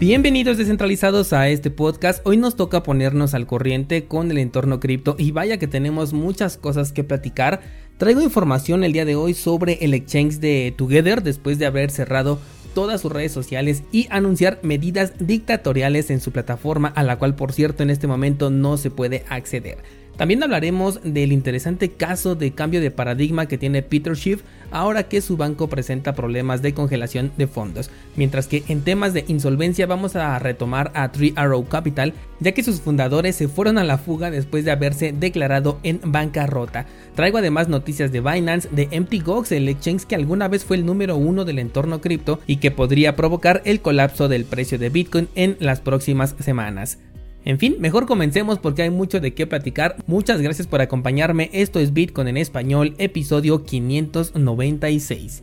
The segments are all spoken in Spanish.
Bienvenidos descentralizados a este podcast. Hoy nos toca ponernos al corriente con el entorno cripto y vaya que tenemos muchas cosas que platicar. Traigo información el día de hoy sobre el exchange de Together después de haber cerrado todas sus redes sociales y anunciar medidas dictatoriales en su plataforma a la cual por cierto en este momento no se puede acceder. También hablaremos del interesante caso de cambio de paradigma que tiene Peter Schiff ahora que su banco presenta problemas de congelación de fondos, mientras que en temas de insolvencia vamos a retomar a Three Arrow Capital, ya que sus fundadores se fueron a la fuga después de haberse declarado en bancarrota. Traigo además noticias de Binance, de MTGOX, el exchange que alguna vez fue el número uno del entorno cripto y que podría provocar el colapso del precio de Bitcoin en las próximas semanas. En fin, mejor comencemos porque hay mucho de qué platicar. Muchas gracias por acompañarme. Esto es Bitcoin en español, episodio 596.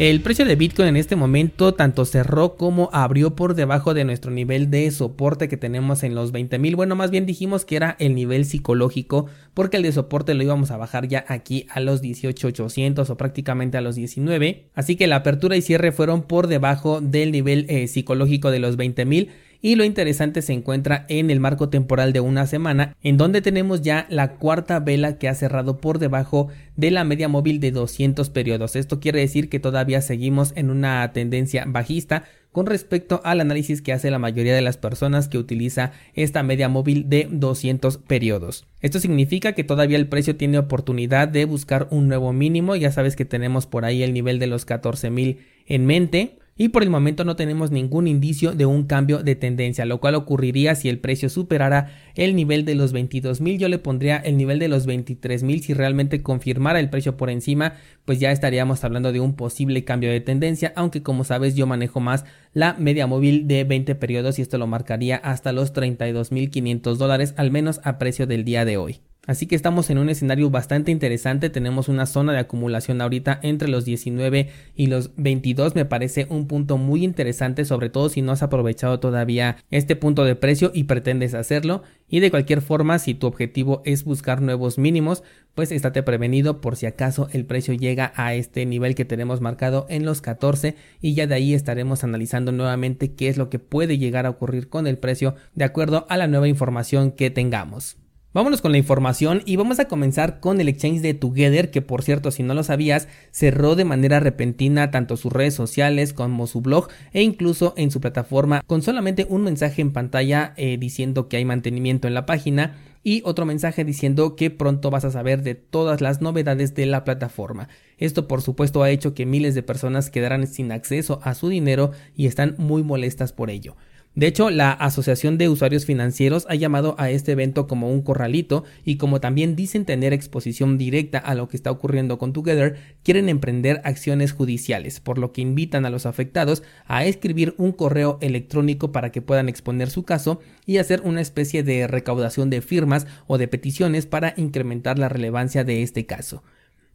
El precio de Bitcoin en este momento tanto cerró como abrió por debajo de nuestro nivel de soporte que tenemos en los 20.000. Bueno, más bien dijimos que era el nivel psicológico porque el de soporte lo íbamos a bajar ya aquí a los 18.800 o prácticamente a los 19. Así que la apertura y cierre fueron por debajo del nivel eh, psicológico de los 20.000 y lo interesante se encuentra en el marco temporal de una semana, en donde tenemos ya la cuarta vela que ha cerrado por debajo de la media móvil de 200 periodos. Esto quiere decir que todavía seguimos en una tendencia bajista con respecto al análisis que hace la mayoría de las personas que utiliza esta media móvil de 200 periodos. Esto significa que todavía el precio tiene oportunidad de buscar un nuevo mínimo, ya sabes que tenemos por ahí el nivel de los 14.000 en mente y por el momento no tenemos ningún indicio de un cambio de tendencia, lo cual ocurriría si el precio superara el nivel de los 22.000, yo le pondría el nivel de los 23.000 si realmente confirmara el precio por encima, pues ya estaríamos hablando de un posible cambio de tendencia, aunque como sabes yo manejo más la media móvil de 20 periodos y esto lo marcaría hasta los 32.500 dólares al menos a precio del día de hoy. Así que estamos en un escenario bastante interesante, tenemos una zona de acumulación ahorita entre los 19 y los 22, me parece un punto muy interesante, sobre todo si no has aprovechado todavía este punto de precio y pretendes hacerlo. Y de cualquier forma, si tu objetivo es buscar nuevos mínimos, pues estate prevenido por si acaso el precio llega a este nivel que tenemos marcado en los 14 y ya de ahí estaremos analizando nuevamente qué es lo que puede llegar a ocurrir con el precio de acuerdo a la nueva información que tengamos. Vámonos con la información y vamos a comenzar con el exchange de Together, que por cierto, si no lo sabías, cerró de manera repentina tanto sus redes sociales como su blog e incluso en su plataforma con solamente un mensaje en pantalla eh, diciendo que hay mantenimiento en la página y otro mensaje diciendo que pronto vas a saber de todas las novedades de la plataforma. Esto por supuesto ha hecho que miles de personas quedaran sin acceso a su dinero y están muy molestas por ello. De hecho, la Asociación de Usuarios Financieros ha llamado a este evento como un corralito y como también dicen tener exposición directa a lo que está ocurriendo con Together, quieren emprender acciones judiciales, por lo que invitan a los afectados a escribir un correo electrónico para que puedan exponer su caso y hacer una especie de recaudación de firmas o de peticiones para incrementar la relevancia de este caso.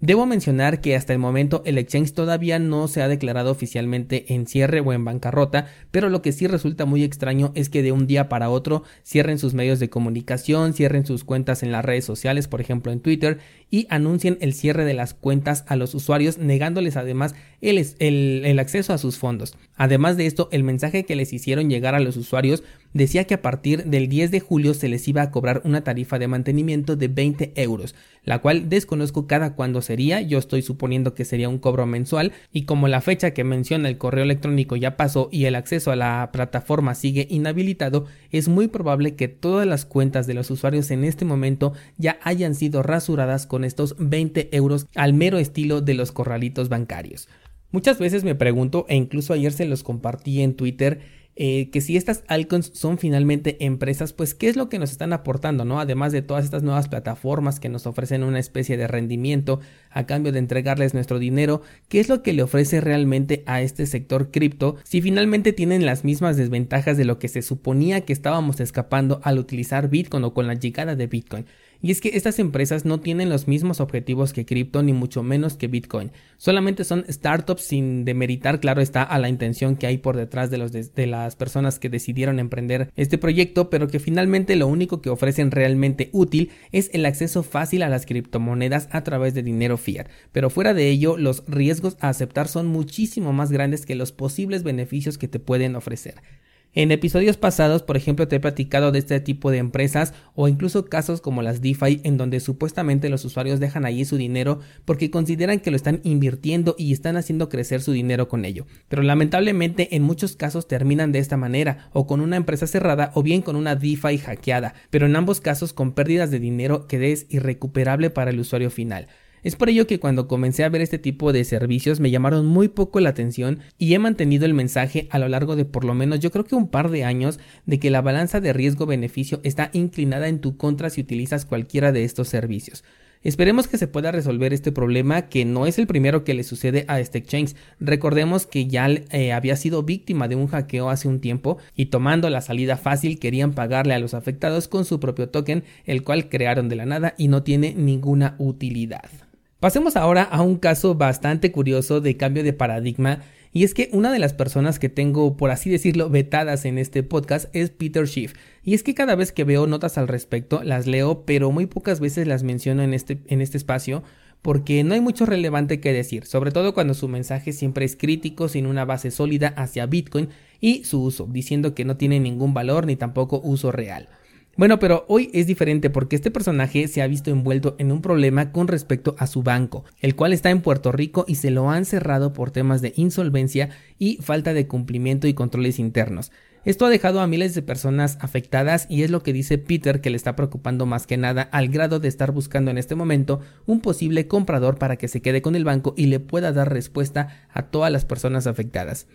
Debo mencionar que hasta el momento el exchange todavía no se ha declarado oficialmente en cierre o en bancarrota, pero lo que sí resulta muy extraño es que de un día para otro cierren sus medios de comunicación, cierren sus cuentas en las redes sociales, por ejemplo en Twitter, y anuncien el cierre de las cuentas a los usuarios, negándoles además el, el, acceso a sus fondos. Además de esto, el mensaje que les hicieron llegar a los usuarios decía que a partir del 10 de julio se les iba a cobrar una tarifa de mantenimiento de 20 euros, la cual desconozco cada cuándo sería, yo estoy suponiendo que sería un cobro mensual y como la fecha que menciona el correo electrónico ya pasó y el acceso a la plataforma sigue inhabilitado, es muy probable que todas las cuentas de los usuarios en este momento ya hayan sido rasuradas con estos 20 euros al mero estilo de los corralitos bancarios. Muchas veces me pregunto, e incluso ayer se los compartí en Twitter, eh, que si estas icons son finalmente empresas, pues qué es lo que nos están aportando, ¿no? Además de todas estas nuevas plataformas que nos ofrecen una especie de rendimiento a cambio de entregarles nuestro dinero, ¿qué es lo que le ofrece realmente a este sector cripto si finalmente tienen las mismas desventajas de lo que se suponía que estábamos escapando al utilizar Bitcoin o con la llegada de Bitcoin? Y es que estas empresas no tienen los mismos objetivos que cripto ni mucho menos que Bitcoin. Solamente son startups sin demeritar, claro está, a la intención que hay por detrás de, de, las personas que decidieron emprender este proyecto, pero que finalmente lo único que ofrecen realmente útil es el acceso fácil a las criptomonedas a través de dinero fiat. Pero fuera de ello, los riesgos a aceptar son muchísimo más grandes que los posibles beneficios que te pueden ofrecer. En episodios pasados, por ejemplo, te he platicado de este tipo de empresas o incluso casos como las DeFi en donde supuestamente los usuarios dejan allí su dinero porque consideran que lo están invirtiendo y están haciendo crecer su dinero con ello. Pero lamentablemente en muchos casos terminan de esta manera o con una empresa cerrada o bien con una DeFi hackeada, pero en ambos casos con pérdidas de dinero que es irrecuperable para el usuario final. Es por ello que cuando comencé a ver este tipo de servicios me llamaron muy poco la atención y he mantenido el mensaje a lo largo de por lo menos yo creo que un par de años de que la balanza de riesgo-beneficio está inclinada en tu contra si utilizas cualquiera de estos servicios. Esperemos que se pueda resolver este problema que no es el primero que le sucede a este exchange. Recordemos que ya eh, había sido víctima de un hackeo hace un tiempo y tomando la salida fácil querían pagarle a los afectados con su propio token, el cual crearon de la nada y no tiene ninguna utilidad. Pasemos ahora a un caso bastante curioso de cambio de paradigma y es que una de las personas que tengo, por así decirlo, vetadas en este podcast es Peter Schiff. Y es que cada vez que veo notas al respecto, las leo, pero muy pocas veces las menciono en este, en este espacio, porque no hay mucho relevante que decir, sobre todo cuando su mensaje siempre es crítico, sin una base sólida hacia Bitcoin y su uso, diciendo que no tiene ningún valor ni tampoco uso real. Bueno, pero hoy es diferente porque este personaje se ha visto envuelto en un problema con respecto a su banco, el cual está en Puerto Rico y se lo han cerrado por temas de insolvencia y falta de cumplimiento y controles internos. Esto ha dejado a miles de personas afectadas y es lo que dice Peter que le está preocupando más que nada al grado de estar buscando en este momento un posible comprador para que se quede con el banco y le pueda dar respuesta a todas las personas afectadas.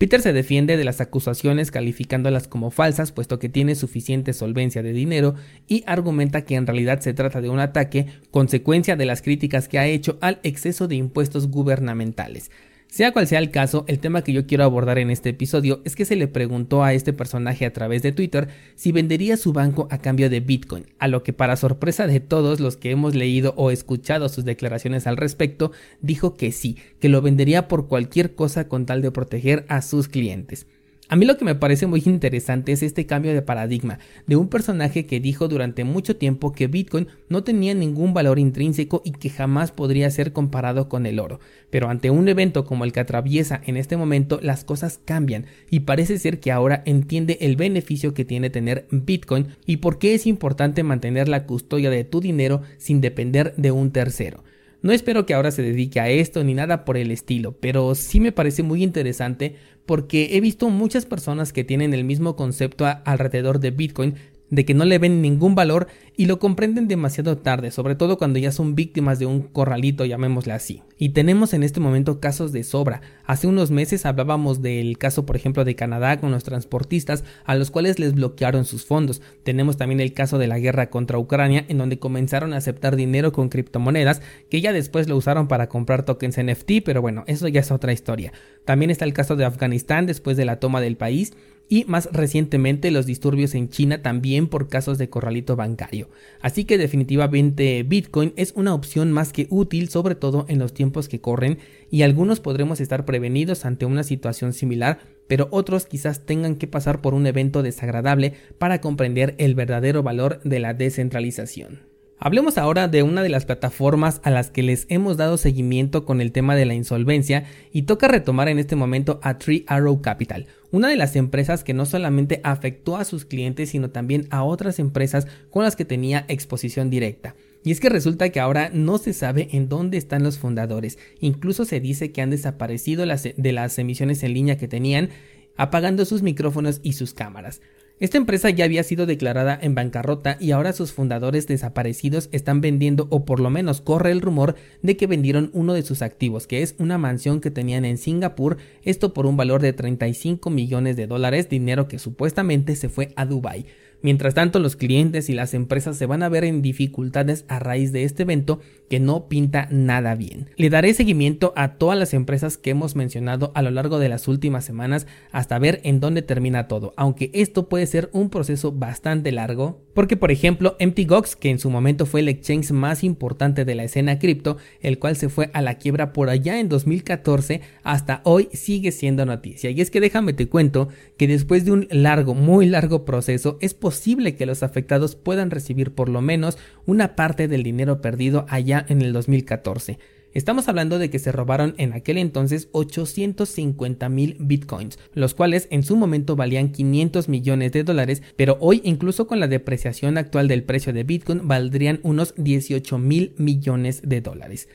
Peter se defiende de las acusaciones calificándolas como falsas puesto que tiene suficiente solvencia de dinero y argumenta que en realidad se trata de un ataque consecuencia de las críticas que ha hecho al exceso de impuestos gubernamentales. Sea cual sea el caso, el tema que yo quiero abordar en este episodio es que se le preguntó a este personaje a través de Twitter si vendería su banco a cambio de Bitcoin, a lo que para sorpresa de todos los que hemos leído o escuchado sus declaraciones al respecto, dijo que sí, que lo vendería por cualquier cosa con tal de proteger a sus clientes. A mí lo que me parece muy interesante es este cambio de paradigma de un personaje que dijo durante mucho tiempo que Bitcoin no tenía ningún valor intrínseco y que jamás podría ser comparado con el oro. Pero ante un evento como el que atraviesa en este momento las cosas cambian y parece ser que ahora entiende el beneficio que tiene tener Bitcoin y por qué es importante mantener la custodia de tu dinero sin depender de un tercero. No espero que ahora se dedique a esto ni nada por el estilo, pero sí me parece muy interesante porque he visto muchas personas que tienen el mismo concepto alrededor de Bitcoin de que no le ven ningún valor y lo comprenden demasiado tarde, sobre todo cuando ya son víctimas de un corralito, llamémosle así. Y tenemos en este momento casos de sobra. Hace unos meses hablábamos del caso, por ejemplo, de Canadá con los transportistas a los cuales les bloquearon sus fondos. Tenemos también el caso de la guerra contra Ucrania, en donde comenzaron a aceptar dinero con criptomonedas, que ya después lo usaron para comprar tokens NFT, pero bueno, eso ya es otra historia. También está el caso de Afganistán después de la toma del país y más recientemente los disturbios en China también por casos de corralito bancario. Así que definitivamente Bitcoin es una opción más que útil sobre todo en los tiempos que corren y algunos podremos estar prevenidos ante una situación similar pero otros quizás tengan que pasar por un evento desagradable para comprender el verdadero valor de la descentralización. Hablemos ahora de una de las plataformas a las que les hemos dado seguimiento con el tema de la insolvencia y toca retomar en este momento a Tree Arrow Capital, una de las empresas que no solamente afectó a sus clientes sino también a otras empresas con las que tenía exposición directa. Y es que resulta que ahora no se sabe en dónde están los fundadores, incluso se dice que han desaparecido de las emisiones en línea que tenían, apagando sus micrófonos y sus cámaras. Esta empresa ya había sido declarada en bancarrota y ahora sus fundadores desaparecidos están vendiendo o por lo menos corre el rumor de que vendieron uno de sus activos, que es una mansión que tenían en Singapur, esto por un valor de 35 millones de dólares, dinero que supuestamente se fue a Dubai. Mientras tanto, los clientes y las empresas se van a ver en dificultades a raíz de este evento que no pinta nada bien. Le daré seguimiento a todas las empresas que hemos mencionado a lo largo de las últimas semanas hasta ver en dónde termina todo, aunque esto puede ser un proceso bastante largo, porque por ejemplo MTGOX, que en su momento fue el exchange más importante de la escena cripto, el cual se fue a la quiebra por allá en 2014, hasta hoy sigue siendo noticia. Y es que déjame te cuento que después de un largo, muy largo proceso, es posible que los afectados puedan recibir por lo menos una parte del dinero perdido allá en el 2014. Estamos hablando de que se robaron en aquel entonces 850 mil bitcoins, los cuales en su momento valían 500 millones de dólares, pero hoy incluso con la depreciación actual del precio de bitcoin valdrían unos 18 mil millones de dólares.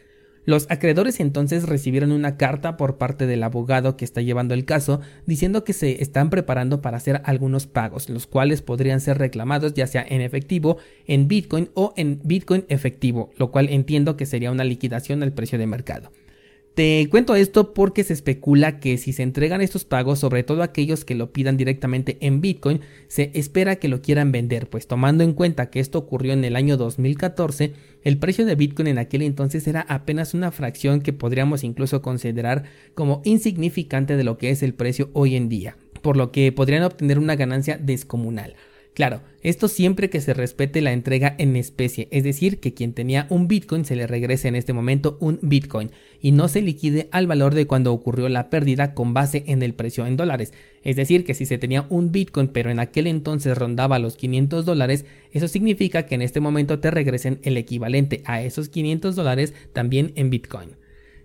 Los acreedores entonces recibieron una carta por parte del abogado que está llevando el caso diciendo que se están preparando para hacer algunos pagos, los cuales podrían ser reclamados ya sea en efectivo, en Bitcoin o en Bitcoin efectivo, lo cual entiendo que sería una liquidación al precio de mercado. Te cuento esto porque se especula que si se entregan estos pagos, sobre todo aquellos que lo pidan directamente en Bitcoin, se espera que lo quieran vender, pues tomando en cuenta que esto ocurrió en el año 2014, el precio de Bitcoin en aquel entonces era apenas una fracción que podríamos incluso considerar como insignificante de lo que es el precio hoy en día, por lo que podrían obtener una ganancia descomunal. Claro, esto siempre que se respete la entrega en especie, es decir, que quien tenía un Bitcoin se le regrese en este momento un Bitcoin y no se liquide al valor de cuando ocurrió la pérdida con base en el precio en dólares. Es decir, que si se tenía un Bitcoin pero en aquel entonces rondaba los 500 dólares, eso significa que en este momento te regresen el equivalente a esos 500 dólares también en Bitcoin.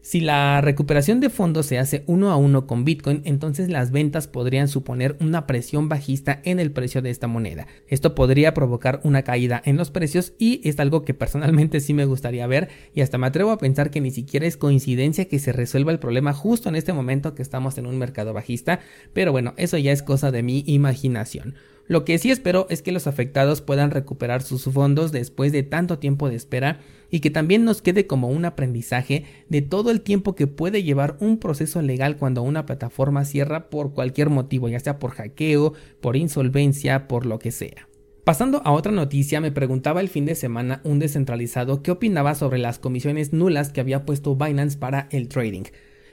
Si la recuperación de fondos se hace uno a uno con Bitcoin, entonces las ventas podrían suponer una presión bajista en el precio de esta moneda. Esto podría provocar una caída en los precios y es algo que personalmente sí me gustaría ver y hasta me atrevo a pensar que ni siquiera es coincidencia que se resuelva el problema justo en este momento que estamos en un mercado bajista, pero bueno, eso ya es cosa de mi imaginación. Lo que sí espero es que los afectados puedan recuperar sus fondos después de tanto tiempo de espera y que también nos quede como un aprendizaje de todo el tiempo que puede llevar un proceso legal cuando una plataforma cierra por cualquier motivo, ya sea por hackeo, por insolvencia, por lo que sea. Pasando a otra noticia, me preguntaba el fin de semana un descentralizado qué opinaba sobre las comisiones nulas que había puesto Binance para el trading.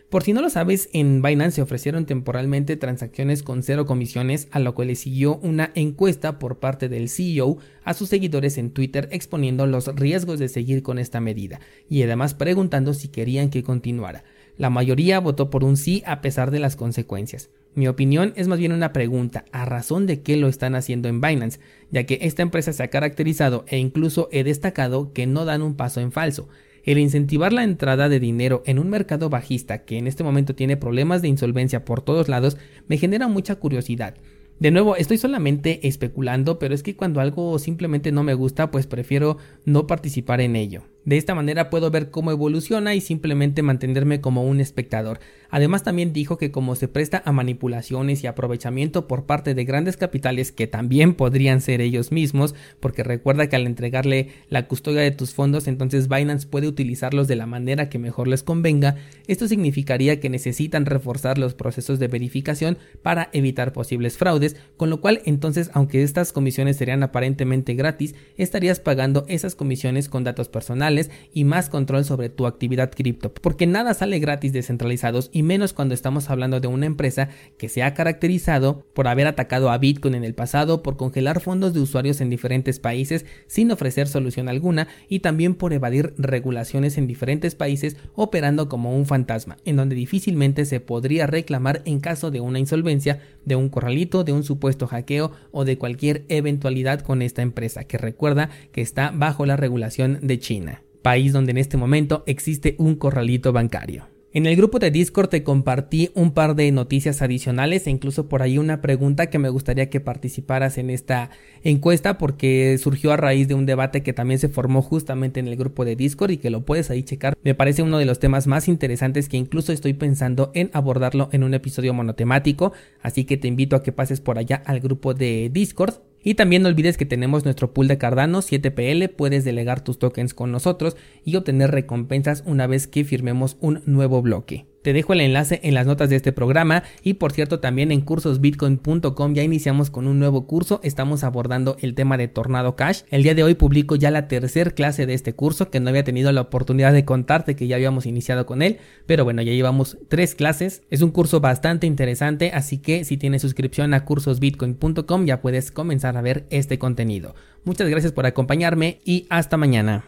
Por si no lo sabes, en Binance se ofrecieron temporalmente transacciones con cero comisiones, a lo cual le siguió una encuesta por parte del CEO a sus seguidores en Twitter exponiendo los riesgos de seguir con esta medida y además preguntando si querían que continuara. La mayoría votó por un sí a pesar de las consecuencias. Mi opinión es más bien una pregunta, ¿a razón de qué lo están haciendo en Binance? Ya que esta empresa se ha caracterizado e incluso he destacado que no dan un paso en falso. El incentivar la entrada de dinero en un mercado bajista que en este momento tiene problemas de insolvencia por todos lados me genera mucha curiosidad. De nuevo, estoy solamente especulando, pero es que cuando algo simplemente no me gusta, pues prefiero no participar en ello. De esta manera puedo ver cómo evoluciona y simplemente mantenerme como un espectador. Además también dijo que como se presta a manipulaciones y aprovechamiento por parte de grandes capitales que también podrían ser ellos mismos, porque recuerda que al entregarle la custodia de tus fondos entonces Binance puede utilizarlos de la manera que mejor les convenga, esto significaría que necesitan reforzar los procesos de verificación para evitar posibles fraudes, con lo cual entonces aunque estas comisiones serían aparentemente gratis, estarías pagando esas comisiones con datos personales y más control sobre tu actividad cripto, porque nada sale gratis descentralizados y menos cuando estamos hablando de una empresa que se ha caracterizado por haber atacado a Bitcoin en el pasado, por congelar fondos de usuarios en diferentes países sin ofrecer solución alguna y también por evadir regulaciones en diferentes países operando como un fantasma, en donde difícilmente se podría reclamar en caso de una insolvencia, de un corralito, de un supuesto hackeo o de cualquier eventualidad con esta empresa, que recuerda que está bajo la regulación de China país donde en este momento existe un corralito bancario. En el grupo de Discord te compartí un par de noticias adicionales e incluso por ahí una pregunta que me gustaría que participaras en esta encuesta porque surgió a raíz de un debate que también se formó justamente en el grupo de Discord y que lo puedes ahí checar. Me parece uno de los temas más interesantes que incluso estoy pensando en abordarlo en un episodio monotemático, así que te invito a que pases por allá al grupo de Discord y también no olvides que tenemos nuestro pool de Cardano 7PL, puedes delegar tus tokens con nosotros y obtener recompensas una vez que firmemos un nuevo bloque. Te dejo el enlace en las notas de este programa y por cierto también en cursosbitcoin.com ya iniciamos con un nuevo curso, estamos abordando el tema de Tornado Cash. El día de hoy publico ya la tercera clase de este curso que no había tenido la oportunidad de contarte que ya habíamos iniciado con él, pero bueno, ya llevamos tres clases. Es un curso bastante interesante, así que si tienes suscripción a cursosbitcoin.com ya puedes comenzar a ver este contenido. Muchas gracias por acompañarme y hasta mañana.